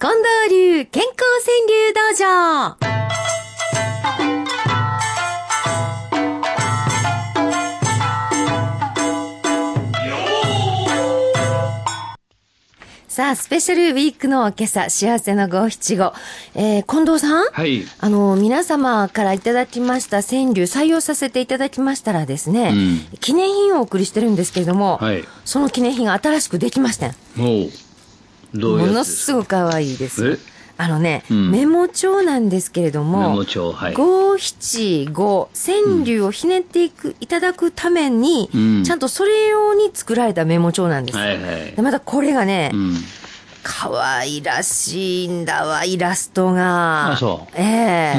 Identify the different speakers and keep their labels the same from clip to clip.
Speaker 1: 近藤流健康川柳道場さあ、スペシャルウィークの今朝、幸せの五七五。えー、近藤さん？
Speaker 2: はい。
Speaker 1: あの、皆様からいただきました川柳採用させていただきましたらですね、
Speaker 2: うん
Speaker 1: 記念品をお送りしてるんですけれども、
Speaker 2: はい
Speaker 1: その記念品が新しくできました。
Speaker 2: もう、どういう
Speaker 1: もの
Speaker 2: す
Speaker 1: すごく可愛いです
Speaker 2: え？
Speaker 1: あのね、
Speaker 2: うん
Speaker 1: メモ帳なんですけれども、五七五川柳をひねっていく、いただくために、
Speaker 2: うん
Speaker 1: ちゃんとそれ用に作られたメモ帳なんです。
Speaker 2: はいはい
Speaker 1: で。またこれがね、
Speaker 2: うん。
Speaker 1: 可愛らしいんだわ、イラストが。
Speaker 2: あそう
Speaker 1: え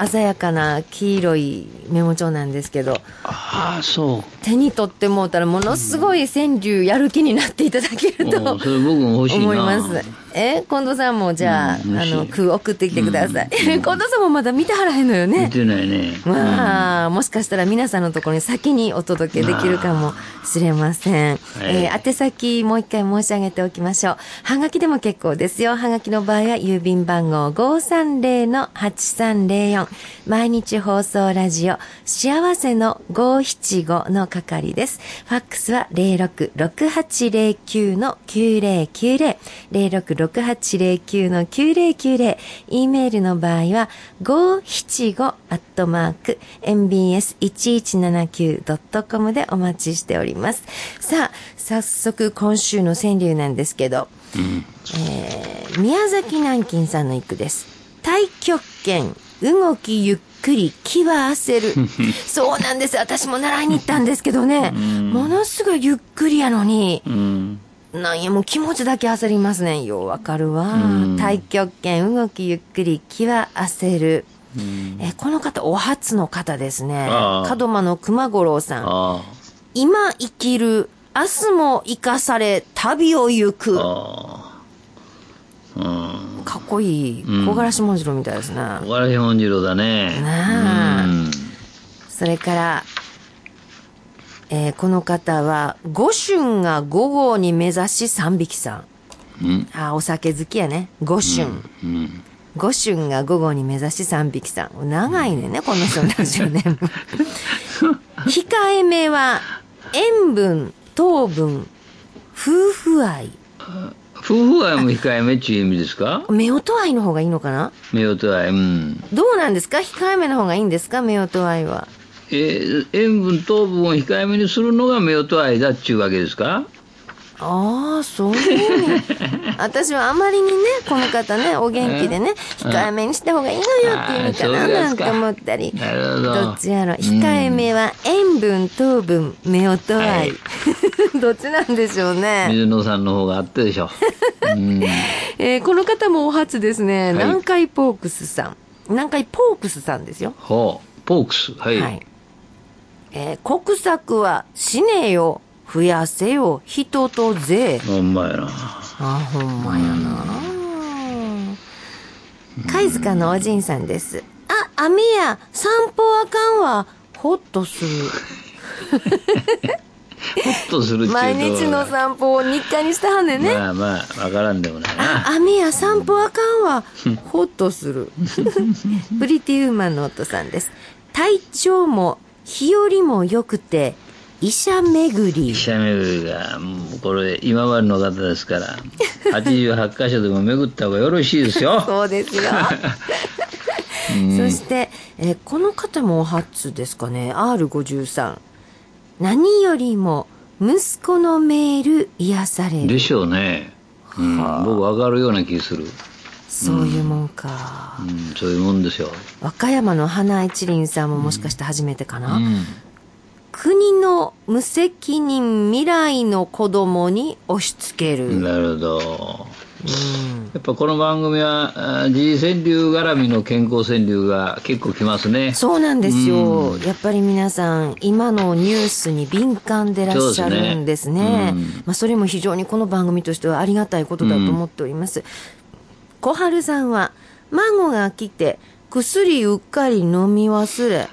Speaker 1: え鮮やかな黄色いメモ帳なんですけど、
Speaker 2: ああ、そう。
Speaker 1: 手に取ってもうたらものすごい川柳やる気になっていただける
Speaker 2: お
Speaker 1: と
Speaker 2: ーそれ僕も欲しいな。
Speaker 1: 思います。え近藤さんもじゃあ、
Speaker 2: うん
Speaker 1: あの、句送ってきてください。近藤さんもまだ見てはらへんのよ
Speaker 2: 見
Speaker 1: ね。
Speaker 2: てないね。
Speaker 1: まあ、もしかしたら皆さんのところに先にお届けできるかもしれません。えー宛先もう一回申し上げておきましょう。はがきでも結構ですよ。はがきの場合は郵便番号530-8304毎日放送ラジオ幸せの575の係です。ファックスは066809-9090 066809-9090 e メールの場合は575アットマーク mbs1179.com でお待ちしております。さあ、早速今週の川柳なんですけど、えー宮崎南京さんの一句です。太極拳、動きゆっくり、気は焦る。そうなんです。私も習いに行ったんですけどね、ものすごいゆっくりやのに、
Speaker 2: うん。
Speaker 1: なんやもう気持ちだけ焦りますね。ようわかるわ。
Speaker 2: うん
Speaker 1: 太極拳、動きゆっくり、気は焦る。
Speaker 2: うん。
Speaker 1: えこの方、お初の方ですね。門真の熊五郎さん。
Speaker 2: あ
Speaker 1: 今生きる、明日も生かされ、旅を行
Speaker 2: あ。
Speaker 1: く。かっこいい。
Speaker 2: うん
Speaker 1: 小柄志文次郎みたいですね。
Speaker 2: 小原本次郎だね。
Speaker 1: なあ
Speaker 2: うん。
Speaker 1: それから、えーこの方は、五春が五号に目指し三匹さん。
Speaker 2: うん。
Speaker 1: あー、お酒好きやね。五春。
Speaker 2: うん。
Speaker 1: 五春が午後に目指し三匹さん。長いねんね、この人のラジオネーム。控えめは、塩分、糖分、夫婦愛。
Speaker 2: 夫婦愛も控えめっちゅう意味ですか？
Speaker 1: 夫婦愛の方がいいのかな？
Speaker 2: 夫婦愛。うん。
Speaker 1: どうなんですか？控えめの方がいいんですか？夫婦愛は。
Speaker 2: えー塩分、糖分を控えめにするのが夫婦愛だっちゅうわけですか？
Speaker 1: ああ、そういう。私はあまりにね、この方ね、お元気でね、控えめにした方がいいのよっていう意味かななんて思ったり。
Speaker 2: なるほど
Speaker 1: どっちやろ。控えめは塩分、糖分、夫婦愛。
Speaker 2: はい
Speaker 1: どっちなんでしょうね。
Speaker 2: 水野さんの方があったでしょ。うん。
Speaker 1: えーこの方もお初ですね。
Speaker 2: はい
Speaker 1: 南海ポークスさん。南海ポークスさんですよ。
Speaker 2: ほう。ポークス。はい。
Speaker 1: はい。えー国策は死ねよ、増やせよ、人と税。
Speaker 2: ほんまやな。
Speaker 1: あ、ほんまやな。貝塚のおじんさんです。あ、雨や、散歩あかんわ。ほっとする。
Speaker 2: ほっとするっちゅうと
Speaker 1: 毎日の散歩を日課にしたはんねんね。
Speaker 2: まあまあ、わからんでもない
Speaker 1: あ、
Speaker 2: な。
Speaker 1: 雨や散歩あかんわ。ほっとする。プリティウーマンの夫さんです。体調も日和も良くて、医者巡り
Speaker 2: 医。者巡りが、もうこれ、今までの方ですから、88箇所でも巡った方がよろしいですよ。
Speaker 1: そうですよ。そして、えーこの方も初ですかね。R53。何よりも、息子のメール癒される。
Speaker 2: でしょうね。うん、僕わかるような気する。
Speaker 1: そういうもんか。
Speaker 2: うん、そういうもんですよ。
Speaker 1: 和歌山の花一輪さんももしかして初めてかな。
Speaker 2: うん。
Speaker 1: 国の無責任未来の子供に押し付ける。うん。
Speaker 2: なるほど。やっぱこの番組は、あ時事川柳絡みの健康川柳が結構きますね。
Speaker 1: そうなんですよ。やっぱり皆さん、今のニュースに敏感でらっしゃるんですね。
Speaker 2: ねうん
Speaker 1: まあ、それも非常にこの番組としてはありがたいことだと思っております。小春さんは、孫が来て、薬うっかり飲み忘れ。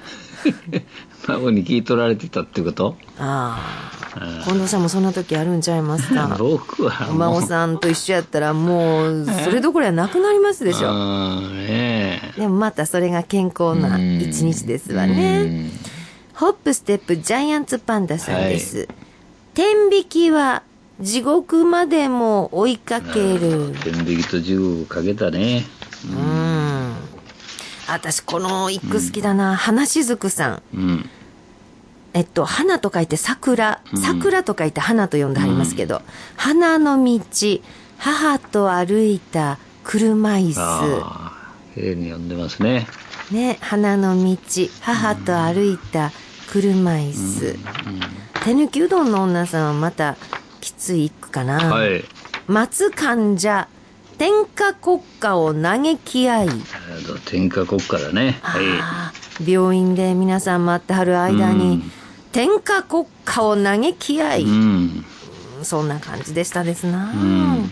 Speaker 2: 孫に聞い取られてたってこと？
Speaker 1: ああ。近藤さんもそんな時あるんちゃいますか？
Speaker 2: 僕は
Speaker 1: お孫さんと一緒やったらもうそれどころやなくなりますでしょ。
Speaker 2: うんねえ。
Speaker 1: でもまたそれが健康な一日ですわね。ホップステップジャイアンツパンダさんです、天引きは地獄までも追いかける。
Speaker 2: 天引きと銃かけたね。
Speaker 1: うん。私この一句好きだな、花しずくさん。
Speaker 2: うん
Speaker 1: えっと、花と書いて桜、桜と書いて花と呼んでありますけど、花の道、母と歩いた車椅子、
Speaker 2: ああ綺麗に読んでますね。
Speaker 1: ね、花の道、母と歩いた車椅子、手抜きうどんの女さんはまたきつい一句かな。
Speaker 2: はい。
Speaker 1: 松患者、天下国家を嘆き合い、
Speaker 2: 天下国家だね。はい。
Speaker 1: 病院で皆さん待ってはる間に、
Speaker 2: うん
Speaker 1: 天下国家を嘆き合い、
Speaker 2: うん
Speaker 1: そんな感じでしたですな。
Speaker 2: ん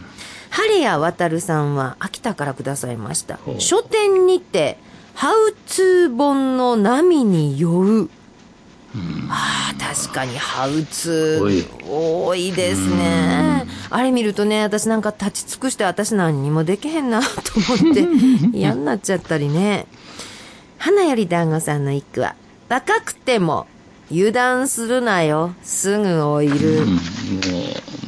Speaker 1: ハリア渡さんは秋田からくださいました書店にて、ハウツー本の波に酔う。ああ、確かにハウツー多いですね。あれ見るとね、私なんか立ち尽くして私何にもできへんなと思って 嫌になっちゃったりね。花より団子さんの一句は、若くても油断するなよ、すぐ老いる。
Speaker 2: うん。も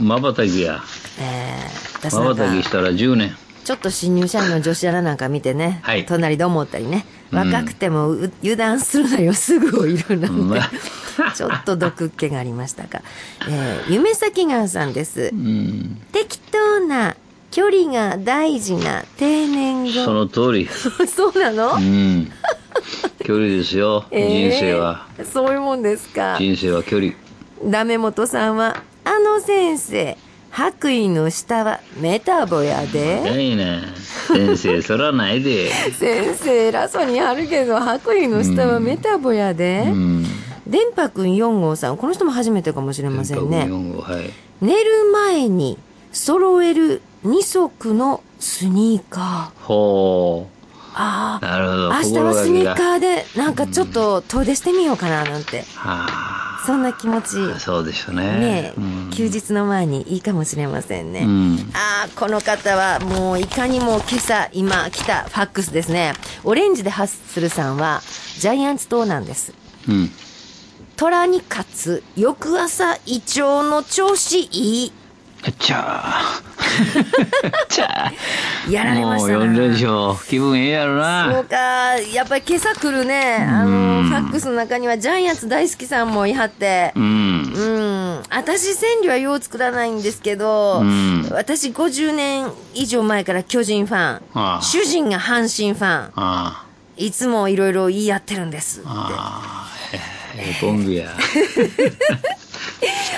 Speaker 2: うまばたきや。
Speaker 1: えー、私
Speaker 2: まばたきしたら10年。
Speaker 1: ちょっと新入社員の女子アナなんか見てね、
Speaker 2: はい。
Speaker 1: 隣で思ったりね、若くてもう油断するなよ、すぐ老いるなんて、
Speaker 2: まあ。
Speaker 1: ちょっと毒っ気がありましたが、えー、夢咲川さんです。
Speaker 2: うん。
Speaker 1: 適当な距離が大事な定年後。
Speaker 2: その通り。
Speaker 1: そうなの、
Speaker 2: うん距離ですよ
Speaker 1: えー
Speaker 2: 人生は。
Speaker 1: そういうもんですか。
Speaker 2: 人生は距離。
Speaker 1: ダメ元さんは、あの先生、白衣の下はメタボやで。
Speaker 2: いいね。先生そらないで。
Speaker 1: 先生偉そうにあるけど白衣の下はメタボやで、
Speaker 2: うん。
Speaker 1: 電波くん4号さんこの人も初めてかもしれませんね。
Speaker 2: 4号はい。
Speaker 1: 寝る前に揃える2足のスニーカー。
Speaker 2: ほ
Speaker 1: あ
Speaker 2: うなるほど。
Speaker 1: あ明日はスニー
Speaker 2: ー
Speaker 1: カーでなんかちょっと遠出してみようかななんて、
Speaker 2: は
Speaker 1: そんな気持ち。
Speaker 2: あそうでしょうね。
Speaker 1: ね、
Speaker 2: うん。
Speaker 1: 休日の前にいいかもしれませんね、
Speaker 2: うん。
Speaker 1: ああ、この方はもういかにも今朝今来たファックスですね。オレンジでハッスルさんはジャイアンツ党なんです。
Speaker 2: うん。
Speaker 1: 虎に勝つ翌朝胃腸の調子いい。
Speaker 2: ちゃあちゃあ
Speaker 1: やられましたな。
Speaker 2: もう4連勝気分ええやろ
Speaker 1: そう
Speaker 2: な
Speaker 1: か、やっぱり今朝来るね、あの、ファックスの中にはジャイアンツ大好きさんもいはって、
Speaker 2: うん。
Speaker 1: うん。私、川柳はよう作らないんですけど、
Speaker 2: うん。
Speaker 1: 私50年以上前から巨人ファン、
Speaker 2: ああ。
Speaker 1: 主人が阪神ファン、
Speaker 2: あ
Speaker 1: いつもいろいろ言い合ってるんですって。
Speaker 2: あええコンビや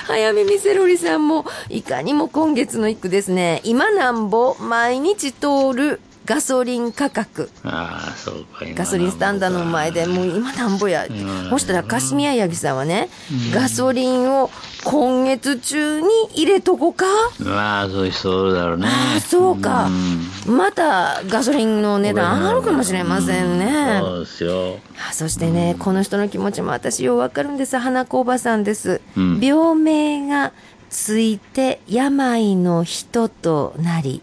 Speaker 1: 早めみセロリさんも、いかにも今月の一句ですね。今なんぼ、毎日通るガソリン価格。
Speaker 2: ああそう
Speaker 1: ガソリンスタンダーの前でもう今なんぼや。そしたら、カシミヤヤギさんはね、ガソリンを今月中に入れとこうか
Speaker 2: まあそういうだろうね
Speaker 1: ああ、そうか
Speaker 2: ん。
Speaker 1: またガソリンの値段上がるかもしれませんね。
Speaker 2: そうですよ
Speaker 1: あそしてね、この人の気持ちも私ようわかるんです。花子おばさんです。
Speaker 2: うん
Speaker 1: 病名がついて病の人となり。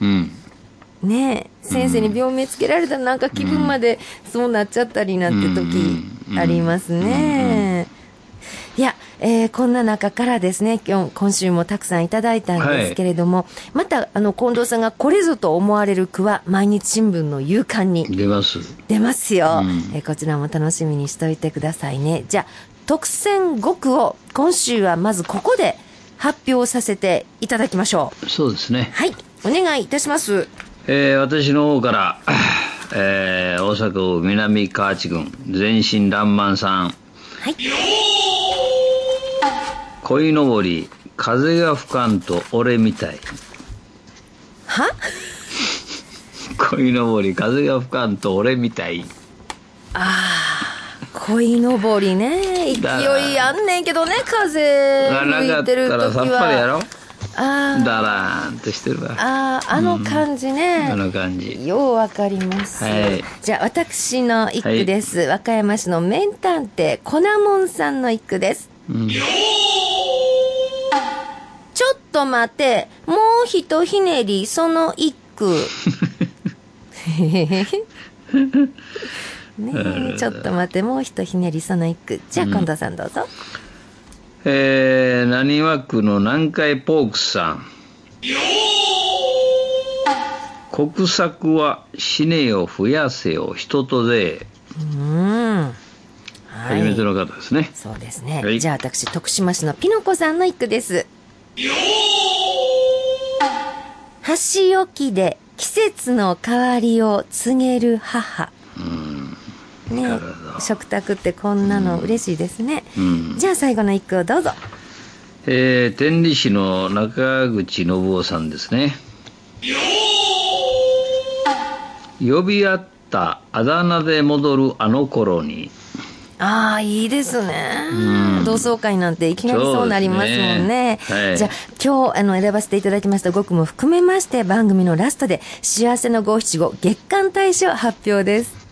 Speaker 2: うん
Speaker 1: ねえ、先生に病名つけられたらなんか気分までそうなっちゃったりなんて時ありますね。いや、えーこんな中からですね、今日、今週もたくさんいただいたんですけれども、また、あの、近藤さんがこれぞと思われる句は、毎日新聞の夕刊に
Speaker 2: 出ます。
Speaker 1: 出ますよ、
Speaker 2: うん。
Speaker 1: えーこちらも楽しみにしといてくださいね。じゃあ、特選5句を今週はまずここで発表させていただきましょう。
Speaker 2: そうですね。
Speaker 1: はい、お願いいたします。
Speaker 2: えー私の方から、えー大阪府南河内郡全身爛漫さん
Speaker 1: はい。
Speaker 2: 鯉のぼり風が吹かんと俺みたい
Speaker 1: は？
Speaker 2: 鯉のぼり風が吹かんと俺みたい
Speaker 1: 鯉のぼりね。勢いあんねんけどね、風吹いてる
Speaker 2: かったらさっ
Speaker 1: 時
Speaker 2: ぱりやろ
Speaker 1: は。あー
Speaker 2: だらーんとしてるわ
Speaker 1: あー、あの感じね。
Speaker 2: あの感じ
Speaker 1: ようわかります。
Speaker 2: はい
Speaker 1: じゃあ、私の一句です。和歌山市の名探偵、粉もんさんの一句です。
Speaker 2: うん
Speaker 1: と待て、もうひとひねり、その一句。ねえ、ちょっと待って、もうひとひねり、その一句。じゃあ、近藤さんどうぞ。
Speaker 2: えー、何枠の南海ポークスさん。国策は死ねよ増やせよ人とで。うん。初めての方ですね。
Speaker 1: そうですね。はい、じゃあ私、徳島市のピノコさんの一句です。箸置きで季節の変わりを告げる母。ね食卓ってこんなの嬉しいですね。じゃあ最後の一句をどうぞ。
Speaker 2: えー、天理市の中口信夫さんですね。呼び合ったあだ名で戻るあの頃に。
Speaker 1: ああ、いいですね。同窓会なんていきなりそうなりますもんね。ねはい、じゃあ、今日、あの、選ばせていただきました5句も含めまして、番組のラストで、幸せの五七五月間大賞発表です。